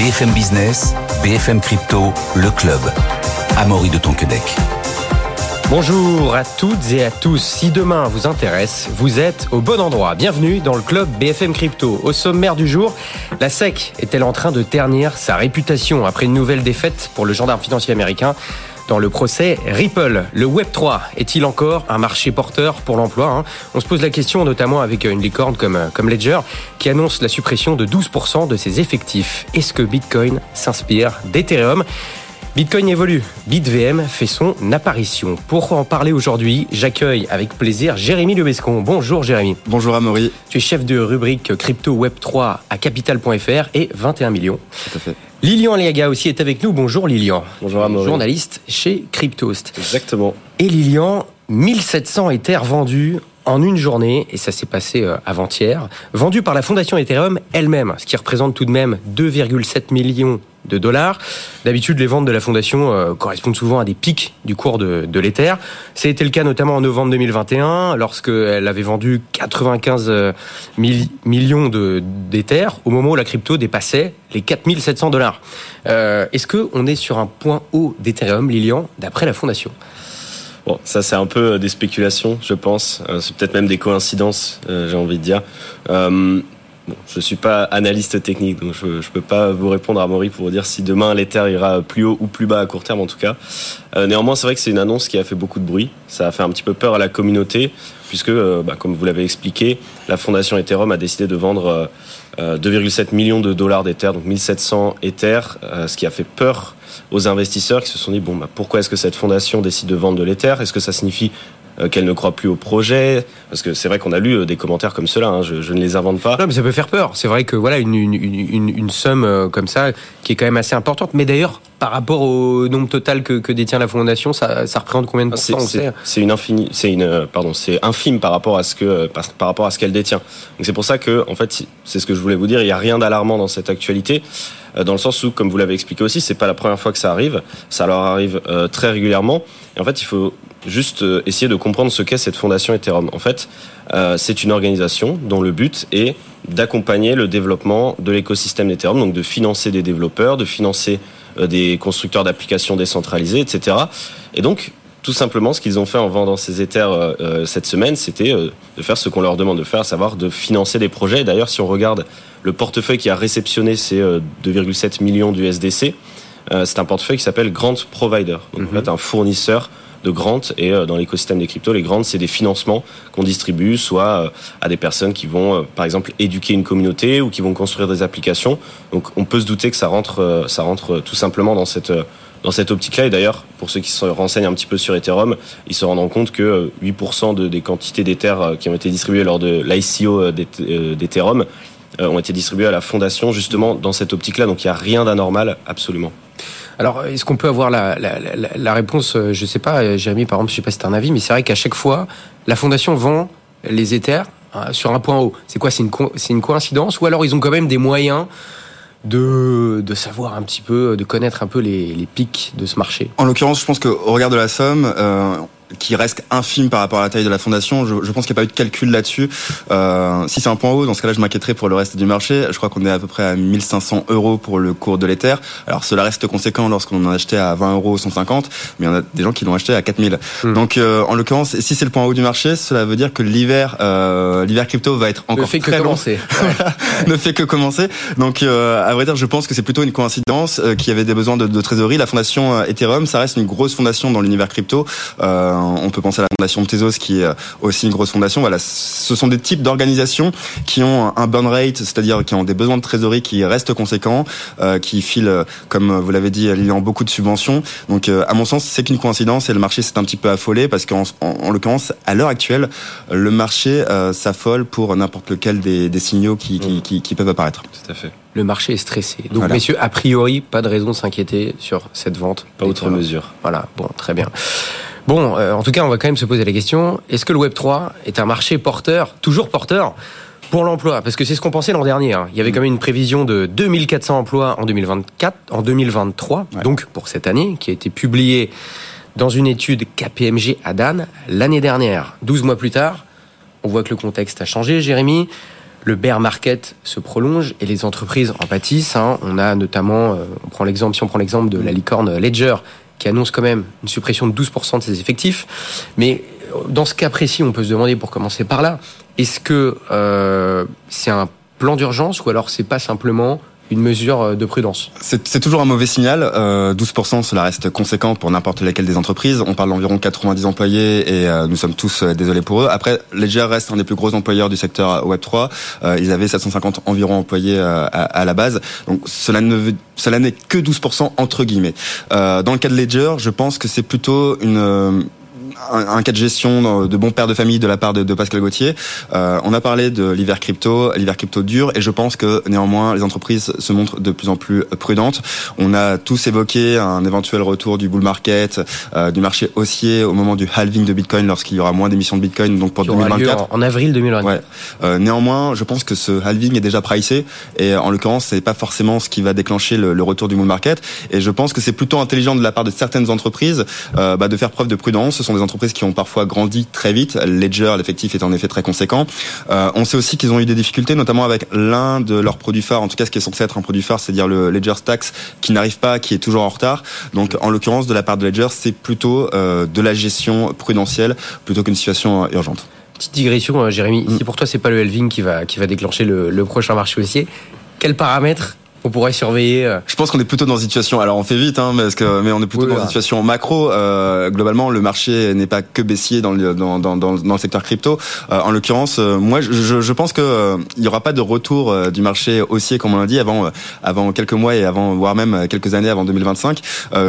BFM Business, BFM Crypto, le club. Amaury de Tonquedec. Bonjour à toutes et à tous. Si demain vous intéresse, vous êtes au bon endroit. Bienvenue dans le club BFM Crypto. Au sommaire du jour, la SEC est-elle en train de ternir sa réputation après une nouvelle défaite pour le gendarme financier américain? Dans le procès Ripple. Le Web3 est-il encore un marché porteur pour l'emploi hein? On se pose la question notamment avec une licorne comme, comme Ledger qui annonce la suppression de 12% de ses effectifs. Est-ce que Bitcoin s'inspire d'Ethereum? Bitcoin évolue. BitVM fait son apparition. Pour en parler aujourd'hui, j'accueille avec plaisir Jérémy Lebescon. Bonjour Jérémy. Bonjour Amaury. Tu es chef de rubrique crypto web 3 à capital.fr et 21 millions. Tout à fait. Lilian Liaga aussi est avec nous. Bonjour Lilian. Bonjour Amaury. Journaliste chez Cryptost. Exactement. Et Lilian, 1700 Ethers vendus en une journée, et ça s'est passé euh, avant-hier, vendus par la fondation Ethereum elle-même, ce qui représente tout de même 2,7 millions de dollars. D'habitude, les ventes de la fondation euh, correspondent souvent à des pics du cours de, de l'Ether. Été le cas notamment en novembre 2021, lorsqu'elle avait vendu 95 euh, millions d'Ether, au moment où la crypto dépassait les 4700 dollars. Euh, Est-ce qu'on est sur un point haut d'Ethereum, Lilian, d'après la fondation? Bon, ça c'est un peu des spéculations, je pense. C'est peut-être même des coïncidences, j'ai envie de dire. Je suis pas analyste technique, donc je ne peux pas vous répondre à Maury pour vous dire si demain l'Ether ira plus haut ou plus bas à court terme en tout cas. Euh, néanmoins, c'est vrai que c'est une annonce qui a fait beaucoup de bruit. Ça a fait un petit peu peur à la communauté, puisque, euh, bah, comme vous l'avez expliqué, la fondation Ethereum a décidé de vendre euh, 2,7 millions de dollars d'Ether, donc 1700 Ether, euh, ce qui a fait peur aux investisseurs qui se sont dit bon, bah, pourquoi est-ce que cette fondation décide de vendre de l'Ether? Est-ce que ça signifie euh, qu'elle ne croit plus au projet. Parce que c'est vrai qu'on a lu euh, des commentaires comme cela, hein, je, je, ne les invente pas. Non, mais ça peut faire peur. C'est vrai que voilà, une, une, une, une, somme euh, comme ça, qui est quand même assez importante. Mais d'ailleurs, par rapport au nombre total que, que détient la fondation, ça, ça représente combien de pourcents C'est une c'est une, pardon, c'est infime par rapport à ce que, par, par rapport à ce qu'elle détient. Donc c'est pour ça que, en fait, c'est ce que je voulais vous dire. Il n'y a rien d'alarmant dans cette actualité dans le sens où, comme vous l'avez expliqué aussi, c'est pas la première fois que ça arrive, ça leur arrive euh, très régulièrement. Et en fait, il faut juste euh, essayer de comprendre ce qu'est cette fondation Ethereum. En fait, euh, c'est une organisation dont le but est d'accompagner le développement de l'écosystème d'Ethereum, donc de financer des développeurs, de financer des constructeurs d'applications décentralisées, etc. Et donc, tout simplement, ce qu'ils ont fait en vendant ces Ethers euh, cette semaine, c'était euh, de faire ce qu'on leur demande de faire, à savoir de financer des projets. D'ailleurs, si on regarde le portefeuille qui a réceptionné ces 2,7 millions d'USDC, euh, c'est un portefeuille qui s'appelle Grant Provider, donc en fait un fournisseur de grants et dans l'écosystème des cryptos, les grants, c'est des financements qu'on distribue soit à des personnes qui vont, par exemple, éduquer une communauté ou qui vont construire des applications. Donc, on peut se douter que ça rentre, ça rentre tout simplement dans cette dans cette optique-là. Et d'ailleurs, pour ceux qui se renseignent un petit peu sur Ethereum, ils se rendront compte que 8% de, des quantités d'Ether qui ont été distribuées lors de l'ICO d'Ethereum ont été distribuées à la fondation justement dans cette optique-là. Donc il n'y a rien d'anormal, absolument. Alors, est-ce qu'on peut avoir la, réponse Je ne sais pas, Jérémy, par exemple, je ne sais pas si c'est un avis, mais c'est vrai qu'à chaque fois, la fondation vend les Ethers sur un point haut. C'est quoi C'est une, coïncidence Ou alors ils ont quand même des moyens de, savoir un petit peu, de connaître un peu les, les pics de ce marché? En l'occurrence, je pense qu'au regard de la somme, euh, qui reste infime par rapport à la taille de la fondation. Je, je pense qu'il n'y a pas eu de calcul là-dessus. Euh, si c'est un point haut, dans ce cas-là, je m'inquiéterais pour le reste du marché. Je crois qu'on est à peu près à 1500 euros pour le cours de l'Ether. Alors cela reste conséquent lorsqu'on en a acheté à 20 euros 150, mais il y en a des gens qui l'ont acheté à 4000. Hmm. Donc euh, en l'occurrence, si c'est le point haut du marché, cela veut dire que l'hiver, euh, l'hiver crypto va être encore ne fait très que long. commencer. ne fait que commencer. Donc euh, à vrai dire, je pense que c'est plutôt une coïncidence euh, qu'il y avait des besoins de, de trésorerie. La fondation euh, Ethereum, ça reste une grosse fondation dans l'univers crypto. Euh, on peut penser à la fondation Tezos qui est aussi une grosse fondation. Voilà, ce sont des types d'organisations qui ont un burn rate, c'est-à-dire qui ont des besoins de trésorerie qui restent conséquents, euh, qui filent, comme vous l'avez dit, ayant beaucoup de subventions. Donc, euh, à mon sens, c'est qu'une coïncidence et le marché s'est un petit peu affolé parce qu'en en, en l'occurrence, à l'heure actuelle, le marché euh, s'affole pour n'importe lequel des, des signaux qui, qui, qui, qui peuvent apparaître. Tout à fait. Le marché est stressé. Donc, Voilà. messieurs, a priori, pas de raison de s'inquiéter sur cette vente. Pas outre mesure. Voilà, bon, très bien. Bon, euh, en tout cas, on va quand même se poser la question est-ce que le Web 3 est un marché porteur, toujours porteur pour l'emploi? Parce que c'est ce qu'on pensait l'an dernier. hein. Il y avait quand même une prévision de 2400 emplois en 2024, en 2023, Ouais. donc pour cette année, qui a été publiée dans une étude KPMG à Dan l'année dernière. 12 mois plus tard, on voit que le contexte a changé, Jérémy. le bear market se prolonge et les entreprises en pâtissent. Hein. On a notamment, on prend l'exemple, si on prend l'exemple de la licorne Ledger, qui annonce quand même une suppression de 12% de ses effectifs. Mais dans ce cas précis, on peut se demander, pour commencer par là, est-ce que euh, c'est un plan d'urgence ou alors c'est pas simplement une mesure euh, de prudence. C'est toujours un mauvais signal. 12%, euh, cela reste conséquent pour n'importe laquelle des entreprises. On parle d'environ 90 employés et euh, nous sommes tous désolés pour eux. Après, Ledger reste un des plus gros employeurs du secteur Web3. Ils avaient 750 environ employés à la base. Donc cela ne cela n'est que 12% entre guillemets. Dans le cas de Ledger, je pense que c'est plutôt une un, cas de gestion de bon père de famille de la part de, Pascal Gauthier. Euh, on a parlé de l'hiver crypto, l'hiver crypto dur, et je pense que néanmoins les entreprises se montrent de plus en plus prudentes. On a tous évoqué un éventuel retour du bull market, euh, du marché haussier au moment du halving de Bitcoin lorsqu'il y aura moins d'émissions de Bitcoin, donc pour 2024. En, avril 2024. Ouais. Euh, néanmoins, je pense que ce halving est déjà pricé, et en l'occurrence, c'est pas forcément ce qui va déclencher le, le retour du bull market. Et je pense que c'est plutôt intelligent de la part de certaines entreprises euh, bah, de faire preuve de prudence. Ce sont des entreprises qui ont parfois grandi très vite. Ledger, l'effectif est en effet très conséquent. Euh, on sait aussi qu'ils ont eu des difficultés, notamment avec l'un de leurs produits phares, en tout cas ce qui est censé être un produit phare, c'est-à-dire le Ledger Stacks, qui n'arrive pas, qui est toujours en retard. Donc en l'occurrence, de la part de Ledger, c'est plutôt euh, de la gestion prudentielle plutôt qu'une situation euh, urgente. Petite digression, Jérémy. Mm. Si pour toi c'est pas le halving qui va qui va déclencher le, le prochain marché haussier, quels paramètres on pourrait surveiller euh. Je pense qu'on est plutôt dans une situation. Alors on fait vite, hein, parce que mais on est plutôt dans une situation macro. Euh, globalement, le marché n'est pas que baissier dans le dans, dans, dans, le secteur crypto. Euh, en l'occurrence, euh, moi, je, je pense que euh, il y aura pas de retour du marché haussier comme on l'a dit avant avant quelques mois et avant voire même quelques années avant 2025.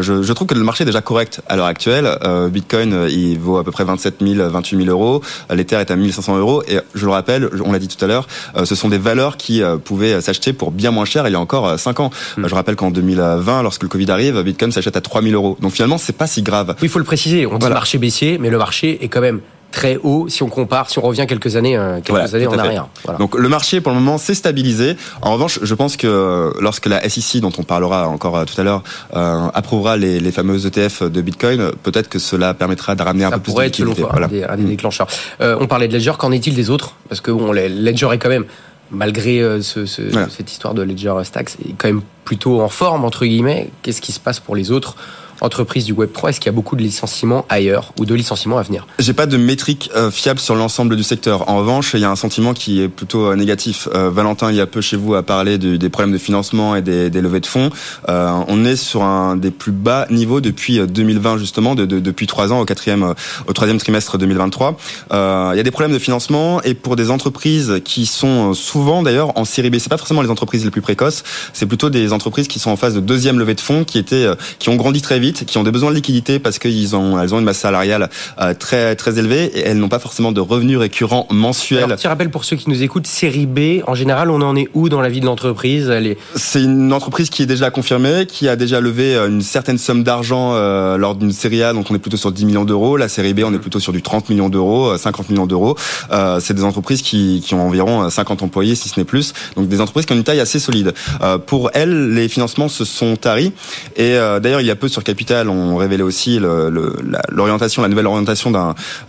je, je trouve que le marché est déjà correct à l'heure actuelle. Bitcoin, il vaut à peu près 27 000, 28 000 euros. L'Ether est à 1500 euros. Et je le rappelle, on l'a dit tout à l'heure, ce sont des valeurs qui pouvaient s'acheter pour bien moins cher il y a encore 5 ans. Hmm. Je rappelle qu'en 2020, lorsque le Covid arrive, Bitcoin s'achète à 3000 euros. Donc finalement, c'est pas si grave. Oui, il faut le préciser. On dit marché baissier, mais le marché est quand même très haut si on compare, si on revient quelques années, euh, quelques années en arrière. Donc le marché pour le moment s'est stabilisé. En revanche, je pense que lorsque la SEC, dont on parlera encore euh, tout à l'heure, euh, approuvera les, les fameux ETF de Bitcoin, peut-être que cela permettra de ramener un peu plus de liquidité. Voilà. Un des, déclencheurs. on parlait de Ledger, qu'en est-il des autres? Parce que bon, Ledger est quand même malgré euh, ce, ce, cette histoire de Ledger Stacks, est quand même plutôt en forme, entre guillemets. Qu'est-ce qui se passe pour les autres entreprise du Web3 Est-ce qu'il y a beaucoup de licenciements ailleurs ou de licenciements à venir? J'ai pas de métrique euh, fiable sur l'ensemble du secteur. En revanche, il y a un sentiment qui est plutôt euh, négatif. Euh, Valentin, il y a peu chez vous, a parlé des problèmes de financement et des, des levées de fonds. on est sur un des plus bas niveaux depuis 2020 justement, de, de, depuis trois ans au quatrième, au troisième trimestre 2023. il y a des problèmes de financement et pour des entreprises qui sont souvent d'ailleurs en série B, c'est pas forcément les entreprises les plus précoces, c'est plutôt des entreprises qui sont en phase de deuxième levée de fonds, qui étaient, qui ont grandi très vite qui ont des besoins de liquidité parce qu'elles ont, elles ont une masse salariale euh, très, très élevée et elles n'ont pas forcément de revenus récurrents mensuels. Alors, petit rappel pour ceux qui nous écoutent, série B, en général, on en est où dans la vie de l'entreprise? Est... C'est une entreprise qui est déjà confirmée, qui a déjà levé euh, une certaine somme d'argent euh, lors d'une série A, donc on est plutôt sur 10 millions d'euros. La série B, on est plutôt sur du 30 millions d'euros, 50 millions d'euros. Euh, c'est des entreprises qui, qui ont environ 50 employés, si ce n'est plus. Donc des entreprises qui ont une taille assez solide. Euh, pour elles, les financements se sont taris. Et d'ailleurs, il y a peu sur Capital ont révélé aussi l'orientation, la nouvelle orientation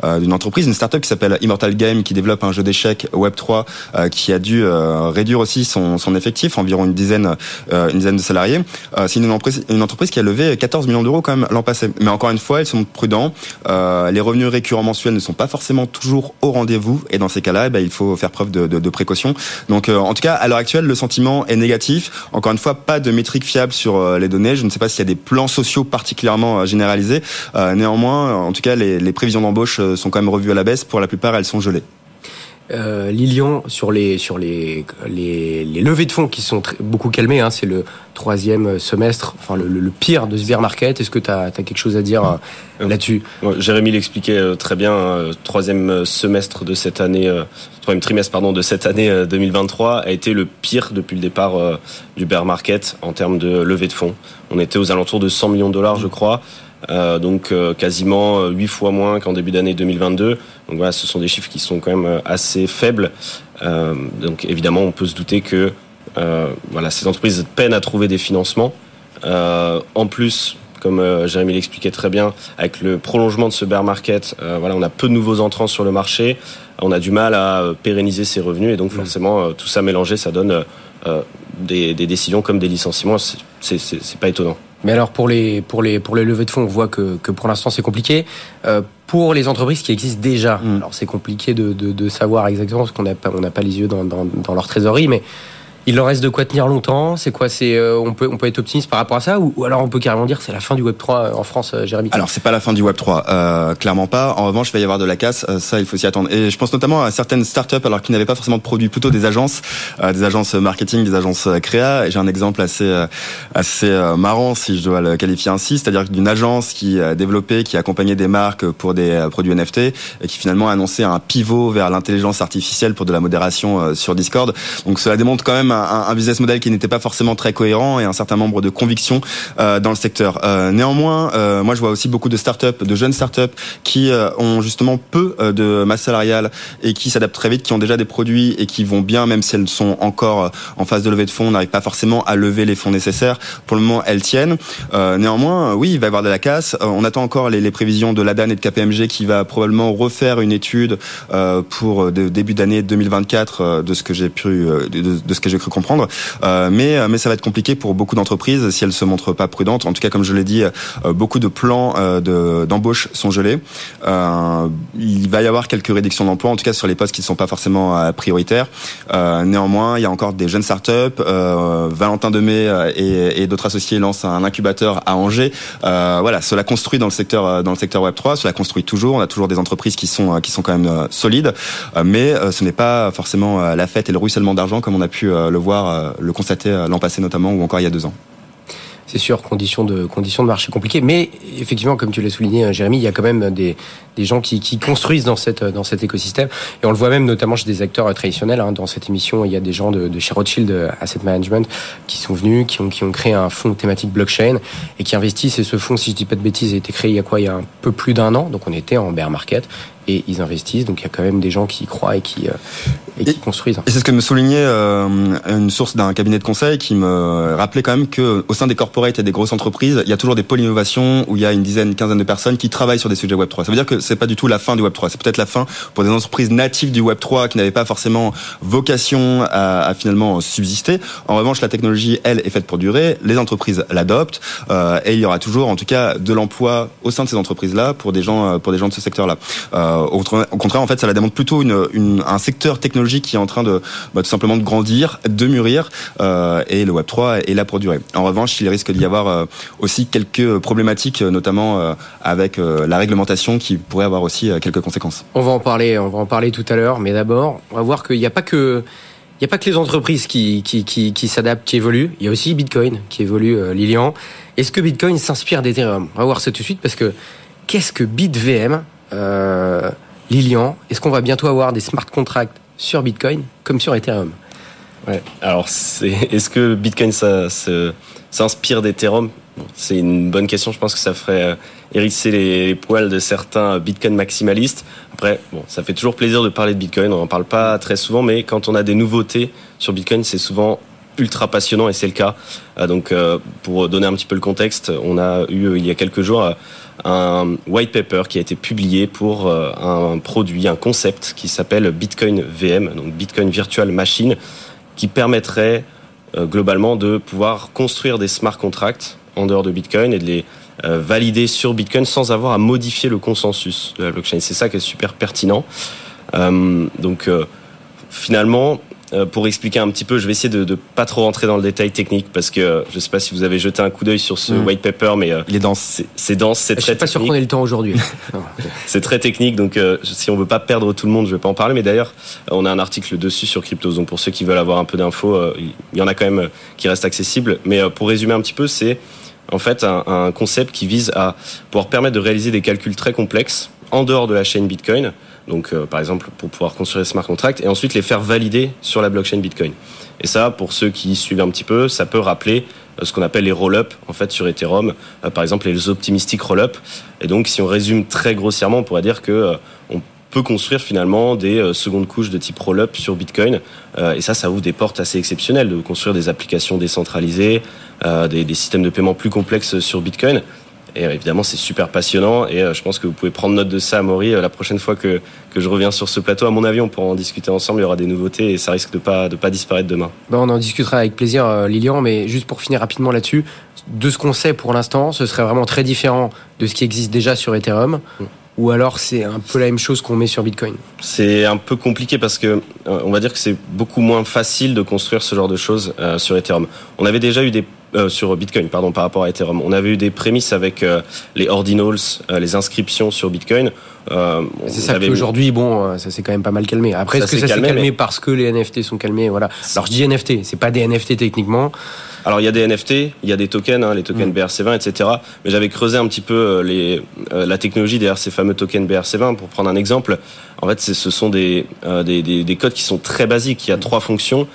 euh, d'une entreprise, une startup qui s'appelle Immortal Game, qui développe un jeu d'échecs Web 3, euh, qui a dû euh, réduire aussi son, effectif, environ une dizaine, une dizaine de salariés. C'est une une entreprise qui a levé 14 millions d'euros quand même l'an passé. Mais encore une fois, ils sont prudents. les revenus récurrents mensuels ne sont pas forcément toujours au rendez-vous, et dans ces cas-là, eh ben, il faut faire preuve de, de précaution. Donc, en tout cas, à l'heure actuelle, le sentiment est négatif. Encore une fois, pas de métriques fiables sur les données. Je ne sais pas s'il y a des plans sociaux particulièrement euh, généralisé. Euh, néanmoins, en tout cas, les, les prévisions d'embauche euh, sont quand même revues à la baisse. Pour la plupart, elles sont gelées. Euh, Lilian, sur les sur les, les, les levées de fonds qui sont beaucoup calmées, hein, c'est le troisième semestre, enfin le, le, pire de ce bear market. Est-ce que tu as, quelque chose à dire euh, là-dessus? Jérémy l'expliquait euh, très bien. troisième semestre de cette année, troisième trimestre pardon de cette année 2023 a été le pire depuis le départ du bear market en termes de levée de fonds. On était aux alentours de 100 millions de dollars, je crois. Euh, donc euh, quasiment 8 fois moins qu'en début d'année 2022. Donc voilà, ce sont des chiffres qui sont quand même euh, assez faibles. donc évidemment, on peut se douter que voilà, ces entreprises peinent à trouver des financements. en plus, comme Jérémy l'expliquait très bien, avec le prolongement de ce bear market, voilà, on a peu de nouveaux entrants sur le marché. on a du mal à pérenniser ses revenus et donc forcément tout ça mélangé, ça donne des, des, décisions comme des licenciements. C'est pas étonnant. Mais alors pour les pour les pour les levées de fonds, on voit que, que pour l'instant c'est compliqué. Euh, pour les entreprises qui existent déjà, mm. alors c'est compliqué de, de, de, savoir exactement parce qu'on n'a pas on n'a pas les yeux dans, dans, dans leur trésorerie, mais il leur reste de quoi tenir longtemps C'est quoi C'est euh, on peut on peut être optimiste par rapport à ça ou, alors on peut carrément dire c'est la fin du Web 3 euh, en France, euh, Jérémy Alors c'est pas la fin du Web 3, euh, clairement pas. En revanche, il va y avoir de la casse. ça, il faut s'y attendre. Et je pense notamment à certaines startups alors qui n'avaient pas forcément de produits, plutôt des agences, des agences marketing, des agences créa. J'ai un exemple assez assez marrant si je dois le qualifier ainsi, c'est-à-dire d'une agence qui a développé, qui accompagnait des marques pour des produits NFT et qui finalement a annoncé un pivot vers l'intelligence artificielle pour de la modération sur Discord. Donc cela démontre quand même un, un business model qui n'était pas forcément très cohérent et un certain nombre de convictions euh, dans le secteur. Euh, néanmoins, euh, moi je vois aussi beaucoup de startups, de jeunes startups qui ont justement peu de masse salariale et qui s'adaptent très vite, qui ont déjà des produits et qui vont bien, même si elles sont encore en phase de levée de fonds, n'arrivent pas forcément à lever les fonds nécessaires. Pour le moment, elles tiennent. néanmoins, oui, il va y avoir de la casse. on attend encore les, les, prévisions de l'ADAN et de KPMG qui va probablement refaire une étude pour de, début d'année 2024 de ce que j'ai pu de, de, ce que j'ai cru comprendre euh, mais mais ça va être compliqué pour beaucoup d'entreprises si elles se montrent pas prudentes. En tout cas, comme je l'ai dit, euh, beaucoup de plans euh, d'embauche sont gelés. il va y avoir quelques réductions d'emplois, en tout cas sur les postes qui ne sont pas forcément prioritaires. néanmoins, il y a encore des jeunes startups. Valentin Demey et, et d'autres associés lancent un incubateur à Angers. voilà, cela construit dans le secteur dans le secteur Web 3. Cela construit toujours. On a toujours des entreprises qui sont qui sont quand même solides, mais ce n'est pas forcément la fête et le ruissellement d'argent comme on a pu le voir le constater euh, l'an passé notamment ou encore il y a deux ans. C'est sûr, conditions de, conditions de marché compliquées. Mais effectivement, comme tu l'as souligné, euh, Jérémy, il y a quand même des, des gens qui, construisent dans, cette, dans cet écosystème. Et on le voit même notamment chez des acteurs traditionnels. Hein. Dans cette émission, il y a des gens de, de chez Rothschild Asset Management qui sont venus, qui ont, qui ont créé un fonds thématique blockchain et qui investissent. Et ce fonds, si je dis pas de bêtises, a été créé il y a quoi? Il y a un peu plus d'un an. Donc on était en bear market et ils investissent. Donc il y a quand même des gens qui y croient et qui, euh, et qui construisent. Et c'est ce que me soulignait euh, une source d'un cabinet de conseil qui me rappelait quand même que au sein des corporates et des grosses entreprises, il y a toujours des pôles innovation où il y a une dizaine, une quinzaine de personnes qui travaillent sur des sujets Web 3. Ça veut dire que c'est pas du tout la fin du Web 3. C'est peut-être la fin pour des entreprises natives du Web 3 qui n'avaient pas forcément vocation à, à, finalement subsister. En revanche, la technologie, elle, est faite pour durer. Les entreprises l'adoptent euh, et il y aura toujours, en tout cas, de l'emploi au sein de ces entreprises-là pour des gens, pour des gens de ce secteur-là. Euh, euh, au, contraire, en fait, ça la démontre plutôt un secteur technologique qui est en train de bah, tout simplement de grandir, de mûrir, euh, et le Web 3 est là pour durer. En revanche, il risque d'y avoir euh, aussi quelques problématiques, notamment avec la réglementation, qui pourrait avoir aussi quelques conséquences. On va en parler, on va en parler tout à l'heure, mais d'abord, on va voir qu'il n'y a pas que les entreprises qui, s'adaptent, qui évoluent. Il y a aussi Bitcoin qui évolue, Lilian. Est-ce que Bitcoin s'inspire d'Ethereum On va voir ça tout de suite parce que qu'est-ce que BitVM? Euh, Lilian, est-ce qu'on va bientôt avoir des smart contracts sur Bitcoin comme sur Ethereum? Ouais. Alors, est-ce que Bitcoin s'inspire d'Ethereum? C'est une bonne question. Je pense que ça ferait euh, hérisser les poils de certains Bitcoin maximalistes. Après, bon, ça fait toujours plaisir de parler de Bitcoin. On n'en parle pas très souvent, mais quand on a des nouveautés sur Bitcoin, c'est souvent ultra passionnant et c'est le cas. Euh, donc, euh, pour donner un petit peu le contexte, on a eu il y a quelques jours un white paper qui a été publié pour euh, un produit, un concept qui s'appelle Bitcoin VM, donc Bitcoin Virtual Machine, qui permettrait euh, globalement de pouvoir construire des smart contracts en dehors de Bitcoin et de les euh, valider sur Bitcoin sans avoir à modifier le consensus de la blockchain. C'est ça qui est super pertinent. donc finalement, pour expliquer un petit peu, je vais essayer de, de pas trop rentrer dans le détail technique parce que je sais pas si vous avez jeté un coup d'œil sur ce mm. white paper, mais euh, il est dense. C'est dense, c'est très. Je suis pas sûr qu'on ait le temps aujourd'hui. c'est très technique, donc euh, si on veut pas perdre tout le monde, je vais pas en parler. Mais d'ailleurs, on a un article dessus sur Cryptos, donc pour ceux qui veulent avoir un peu d'infos, il y en a quand même qui restent accessibles. Mais pour résumer un petit peu, c'est en fait un, un concept qui vise à pouvoir permettre de réaliser des calculs très complexes en dehors de la chaîne Bitcoin donc euh, par exemple pour pouvoir construire smart contracts, et ensuite les faire valider sur la blockchain Bitcoin. Et ça, pour ceux qui suivent un petit peu, ça peut rappeler euh, ce qu'on appelle les roll-up en fait sur Ethereum, euh, par exemple les optimistiques roll-up. Et donc si on résume très grossièrement, on pourrait dire que on peut construire finalement des secondes couches de type roll-up sur Bitcoin. et ça, ça ouvre des portes assez exceptionnelles de construire des applications décentralisées, des, des systèmes de paiement plus complexes sur Bitcoin. Et évidemment, c'est super passionnant. Et je pense que vous pouvez prendre note de ça, Maury, la prochaine fois que, que je reviens sur ce plateau. À mon avis, on pourra en discuter ensemble. Il y aura des nouveautés et ça risque de pas de pas disparaître demain. Bon, on en discutera avec plaisir, Lilian. Mais juste pour finir rapidement là-dessus, de ce qu'on sait pour l'instant, ce serait vraiment très différent de ce qui existe déjà sur Ethereum. Mm ou alors c'est un peu la même chose qu'on met sur Bitcoin C'est un peu compliqué parce que euh, on va dire que c'est beaucoup moins facile de construire ce genre de choses euh, sur Ethereum. On avait déjà eu des euh, sur Bitcoin, pardon, par rapport à Ethereum. On avait eu des prémices avec les ordinals, les inscriptions sur Bitcoin. c'est ça qu'aujourd'hui, bon, ça s'est quand même pas mal calmé. Après, est-ce que ça s'est calmé, parce que les NFT sont calmés? Voilà. Alors je dis NFT, c'est pas des NFT techniquement. Alors il y a des NFT, il y a des tokens, hein, les tokens mm. BRC20, etc. Mais j'avais creusé un petit peu euh, les, euh, la technologie derrière ces fameux tokens BRC20. Pour prendre un exemple, en fait, ce sont des, euh, des, des, des, codes qui sont très basiques. Il y a trois fonctions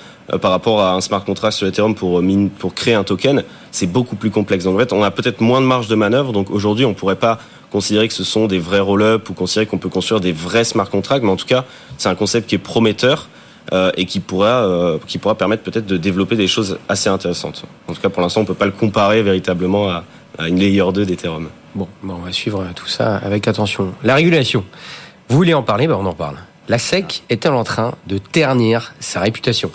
par rapport à un smart contract sur Ethereum pour, pour créer un token. C'est beaucoup plus complexe. Donc en fait, on a peut-être moins de marge de manœuvre. Donc aujourd'hui, on pourrait pas considérer que ce sont des vrais roll-up ou considérer qu'on peut construire des vrais smart contracts. Mais en tout cas, c'est un concept qui est prometteur euh, et qui pourra, euh, qui pourra permettre peut-être de développer des choses assez intéressantes. En tout cas, pour l'instant, on peut pas le comparer véritablement à, à une layer 2 d'Ethereum. Bon, on va suivre tout ça avec attention. La régulation. Vous voulez en parler? Ben On en parle. La SEC est-elle en train de ternir sa réputation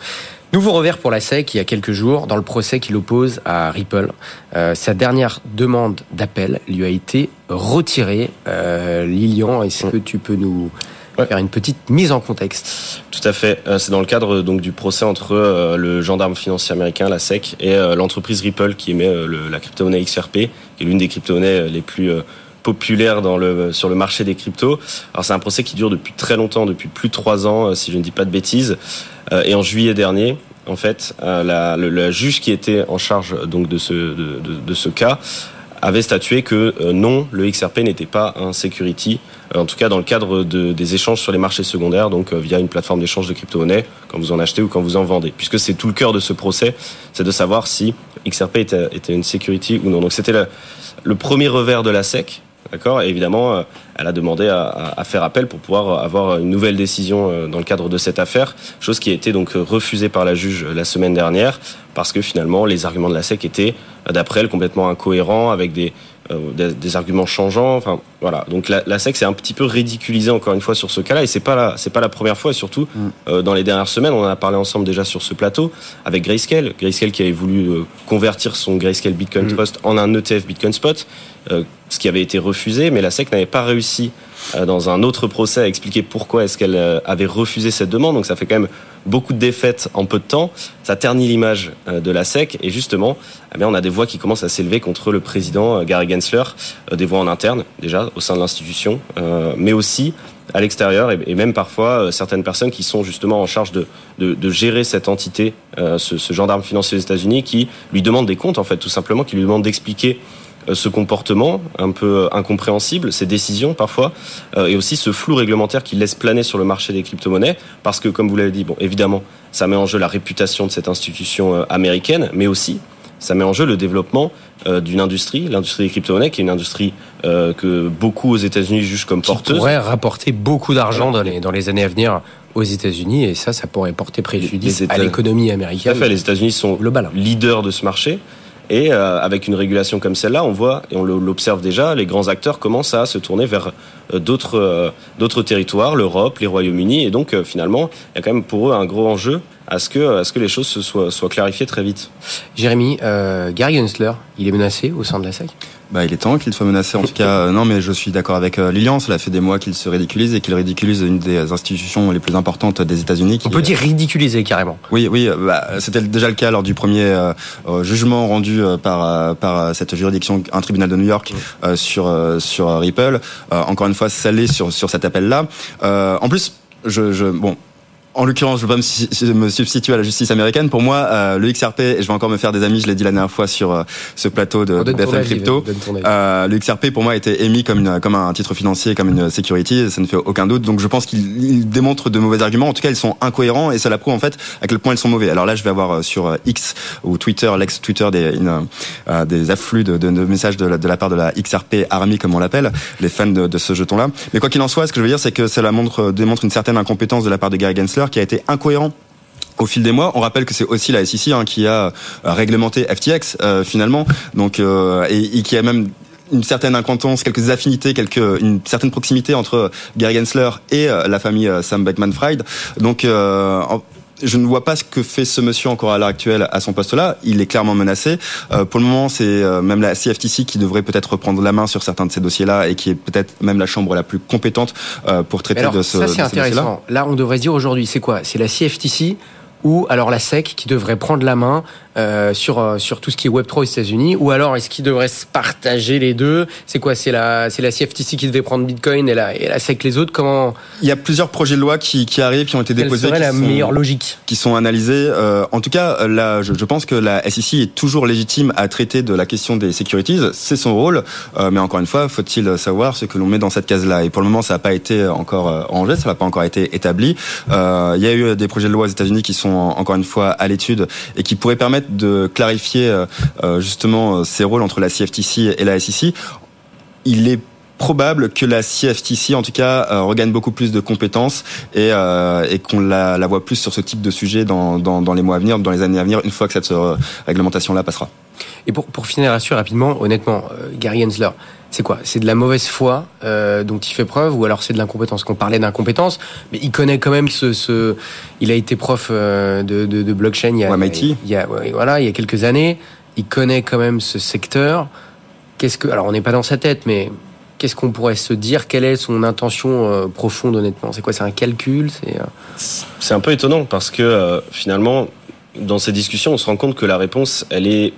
Nouveau revers pour la SEC il y a quelques jours dans le procès qu'il oppose à Ripple. Euh, sa dernière demande d'appel lui a été retirée. Euh, Lilian, est-ce que tu peux nous faire une petite mise en contexte? Tout à fait. Euh, c'est dans le cadre donc du procès entre euh, le gendarme financier américain, la SEC, et euh, l'entreprise Ripple qui émet la crypto-monnaie XRP, qui est l'une des crypto-monnaies les plus populaires dans le, sur le marché des cryptos. Alors c'est un procès qui dure depuis très longtemps, depuis plus de trois ans, si je ne dis pas de bêtises. Et en juillet dernier, en fait, la, le, juge qui était en charge donc de ce, de, de ce cas avait statué que non, le XRP n'était pas un security euh, en tout cas dans le cadre de, des échanges sur les marchés secondaires, donc euh, via une plateforme d'échange de crypto-monnaies, quand vous en achetez ou quand vous en vendez. Puisque c'est tout le cœur de ce procès, c'est de savoir si XRP était, était une security ou non. Donc c'était le premier revers de la SEC, D'accord Et évidemment, euh, elle a demandé à, à, faire appel pour pouvoir avoir une nouvelle décision dans le cadre de cette affaire, chose qui a été donc refusée par la juge la semaine dernière, parce que finalement, les arguments de la SEC étaient, d'après elle, complètement incohérents, avec des, euh, des, arguments changeants. Enfin, voilà. Donc la, la SEC s'est un petit peu ridiculisée encore une fois sur ce cas-là, et c'est pas la, c'est pas la première fois. Et surtout, mm. euh, dans les dernières semaines, on en a parlé ensemble déjà sur ce plateau avec Grayscale. Grayscale qui avait voulu euh, convertir son Grayscale Bitcoin mm. Trust en un ETF Bitcoin Spot, ce qui avait été refusé, mais la SEC n'avait pas réussi dans un autre procès à expliquer pourquoi est-ce qu'elle avait refusé cette demande. Donc ça fait quand même beaucoup de défaites en peu de temps. Ça ternit l'image euh, de la SEC et justement, eh on a des voix qui commencent à s'élever contre le président euh, Gary Gensler, euh, des voix en interne déjà au sein de l'institution, mais aussi à l'extérieur et, même parfois certaines personnes qui sont justement en charge de, gérer cette entité, ce, ce gendarme financier des États-Unis qui lui demande des comptes en fait tout simplement, qui lui demande d'expliquer euh, ce comportement un peu incompréhensible, ces décisions parfois, euh, et aussi ce flou réglementaire qui laisse planer sur le marché des crypto-monnaies, parce que comme vous l'avez dit, bon, évidemment, ça met en jeu la réputation de cette institution euh, américaine, mais aussi ça met en jeu le développement d'une industrie, l'industrie des crypto-monnaies, qui est une industrie que beaucoup aux États-Unis jugent comme porteuse. Qui pourrait rapporter beaucoup d'argent dans les, dans les années à venir aux États-Unis, et ça, ça pourrait porter préjudice à l'économie américaine. Tout à fait, les États-Unis sont global. leaders de ce marché. Et euh, avec une régulation comme celle-là, on voit, et on l'observe déjà, les grands acteurs commencent à se tourner vers euh, d'autres euh, territoires, l'Europe, les Royaumes-Unis, et donc finalement, il y a quand même pour eux un gros enjeu à ce que, à ce que les choses soient, soient clarifiées très vite. Jérémy, Gary Gensler, il est menacé au sein de la SEC bah, il est temps qu'il soit menacé. En tout cas, euh, non, mais je suis d'accord avec euh, Lilian. Cela fait des mois qu'il se ridiculise et qu'il ridiculise une des institutions les plus importantes des États-Unis. On peut dire ridiculiser carrément. Oui, oui. Euh, bah, C'était déjà le cas lors du premier euh, jugement rendu par par cette juridiction, un tribunal de New York, euh, sur sur Ripple. encore une fois, salé sur sur cet appel-là. en plus, je, je bon en l'occurrence, je ne veux pas me, substituer à la justice américaine. Pour moi, euh, le XRP, et je vais encore me faire des amis, je l'ai dit la dernière fois sur euh, ce plateau de, de BFM Crypto, euh, le XRP pour moi était émis comme, une, comme un titre financier, comme une security, ça ne fait aucun doute. Donc je pense qu'il démontre de mauvais arguments. En tout cas, ils sont incohérents et ça la prouve en fait à quel point ils sont mauvais. Alors là, je vais avoir euh, sur X ou Twitter, l'ex-Twitter, des, des afflux de, de, messages de la, de la, part de la XRP Army, comme on l'appelle, les fans de, de ce jeton-là. Mais quoi qu'il en soit, ce que je veux dire, c'est que cela montre, démontre une certaine incompétence de la part de Gary Gensler qui a été incohérent au fil des mois. On rappelle que c'est aussi la SEC hein, qui a euh, réglementé FTX euh, finalement, donc euh, et, qui a même une certaine incontence, quelques affinités, quelques, une certaine proximité entre Gary Gensler et la famille Sam Beckman-Fried. Donc, je ne vois pas ce que fait ce monsieur encore à l'heure actuelle à son poste-là. Il est clairement menacé. Euh, pour le moment, c'est euh, même la CFTC qui devrait peut-être reprendre la main sur certains de ces dossiers-là et qui est peut-être même la chambre la plus compétente euh, pour traiter de ce. Ça, c'est intéressant. Là, on devrait se dire aujourd'hui, c'est quoi? C'est la CFTC ou alors la SEC qui devrait prendre la main euh, sur euh, sur tout ce qui est Web 3 aux États-Unis ou alors est-ce qu'ils devraient se partager les deux? C'est quoi? C'est la c'est la CFTC qui devait prendre Bitcoin et la et la SEC les autres? Comment? Il y a plusieurs projets de loi qui qui arrivent qui ont été déposés serait la meilleure logique? qui sont analysés euh, en tout cas là je, je, pense que la SEC est toujours légitime à traiter de la question des securities, c'est son rôle euh, mais encore une fois, faut-il savoir ce que l'on met dans cette case-là? Et pour le moment ça n'a pas été encore rangé, ça n'a pas encore été établi. il y a eu des projets de loi aux États-Unis qui sont encore une fois à l'étude et qui pourraient permettre de clarifier euh, euh, justement euh, ces rôles entre la CFTC et la SEC. Il est probable que la CFTC, en tout cas, regagne beaucoup plus de compétences et, qu'on la, la, voit plus sur ce type de sujet dans, les mois à venir, dans les années à venir, une fois que cette réglementation-là passera. Et pour, pour finir là-dessus rapidement, honnêtement, Gary Gensler, c'est quoi? C'est de la mauvaise foi euh, dont il fait preuve, ou alors c'est de l'incompétence? Qu'on parlait d'incompétence, mais il connaît quand même ce, ce il a été prof euh, de, de, de blockchain il y a, il y a, voilà, il y a quelques années. Il connaît quand même ce secteur. Qu'est-ce que, alors on n'est pas dans sa tête, mais qu'est-ce qu'on pourrait se dire? Quelle est son intention euh, profonde, honnêtement? C'est quoi? C'est un calcul? C'est euh, c'est un peu étonnant parce que euh, finalement, dans ces discussions, on se rend compte que la réponse, elle est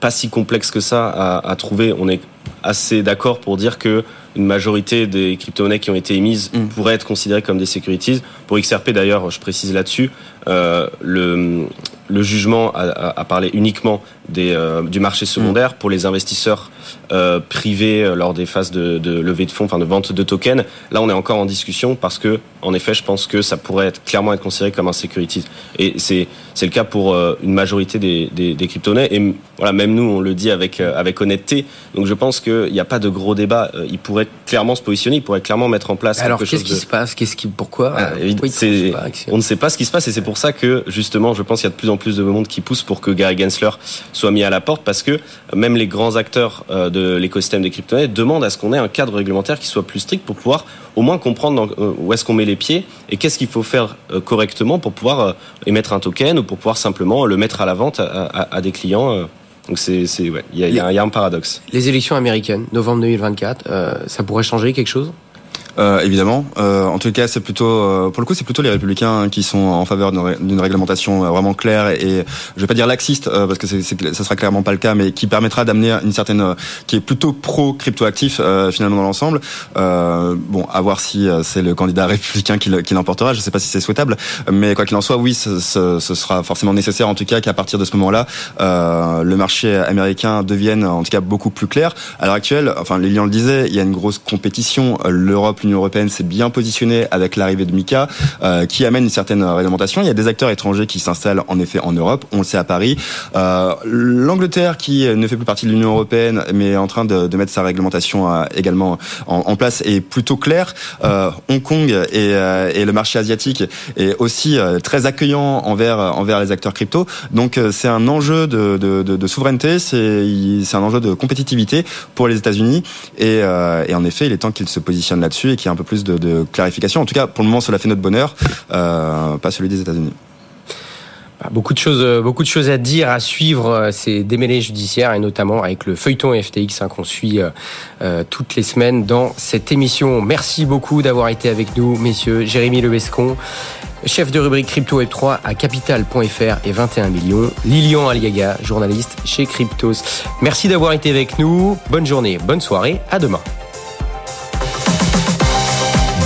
pas si complexe que ça à, trouver. On est assez d'accord pour dire que une majorité des crypto-monnaies qui ont été émises mm. pourraient être considérées comme des securities. Pour XRP d'ailleurs, je précise là-dessus, euh, le, le jugement a, a, parlé uniquement des, euh, du marché secondaire pour les investisseurs euh, privés euh, lors des phases de, de levée de fonds, enfin de vente de tokens. Là, on est encore en discussion parce que, en effet, je pense que ça pourrait être, clairement être considéré comme un securities. Et c'est le cas pour une majorité des, des, des crypto-monnaies. Et voilà, même nous, on le dit avec avec honnêteté. Donc, je pense qu'il n'y a pas de gros débat. Il pourrait clairement se positionner, il pourrait clairement mettre en place. Alors, qu'est-ce qui se passe? Qu'est-ce qui, pourquoi? Ah, On ne sait pas ce qui se passe, et c'est pour ça que justement, je pense qu'il y a de plus en plus de monde qui pousse pour que Gary Gensler soit mis à la porte, parce que même les grands acteurs de l'écosystème des crypto-monnaies demandent à ce qu'on ait un cadre réglementaire qui soit plus strict pour pouvoir au moins comprendre euh, où est-ce qu'on met les pieds et qu'est-ce qu'il faut faire euh, correctement pour pouvoir euh, émettre un token ou pour pouvoir simplement le mettre à la vente à, des clients. Donc c'est, ouais, il y, a, un paradoxe. Les élections américaines, novembre 2024, ça pourrait changer quelque chose? Euh, évidemment. Euh, en tout cas, c'est plutôt, euh, pour le coup, c'est plutôt les républicains qui sont en faveur d'une réglementation euh, vraiment claire et, je vais pas dire laxiste parce que c'est, ça sera clairement pas le cas, mais qui permettra d'amener une certaine, qui est plutôt pro cryptoactif finalement dans l'ensemble. bon, à voir si c'est le candidat républicain qui, qui l'emportera. Je sais pas si c'est souhaitable, mais quoi qu'il en soit, oui, ce, ce, ce, sera forcément nécessaire en tout cas qu'à partir de ce moment-là, le marché américain devienne en tout cas beaucoup plus clair. À l'heure actuelle, enfin, Lilian le disait, il y a une grosse compétition. L'Europe l'Union européenne s'est bien positionnée avec l'arrivée de Mika, euh, qui amène une certaine réglementation. Il y a des acteurs étrangers qui s'installent en effet en Europe. On le sait à Paris. Euh, L'Angleterre, qui ne fait plus partie de l'Union européenne, mais est en train de, de mettre sa réglementation euh, également en, en, place, est plutôt claire. Euh, Hong Kong et, euh, et, le marché asiatique est aussi très accueillant envers envers les acteurs crypto. Donc c'est un enjeu de, de, de souveraineté, c'est un enjeu de compétitivité pour les États-Unis. Et, et en effet, il est temps qu'ils se positionnent là-dessus qu'il y ait un peu plus de, clarification. En tout cas, pour le moment, cela fait notre bonheur, euh, pas celui des États-Unis. Bah, beaucoup de choses, euh, beaucoup de choses à dire, à suivre euh, ces démêlés judiciaires et notamment avec le feuilleton FTX hein, qu'on suit toutes les semaines dans cette émission. Merci beaucoup d'avoir été avec nous, messieurs. Jérémy Lebescon, chef de rubrique Crypto Web 3 à Capital.fr et 21 millions. Lilian Aliaga, journaliste chez Cryptos. Merci d'avoir été avec nous. Bonne journée, bonne soirée. À demain.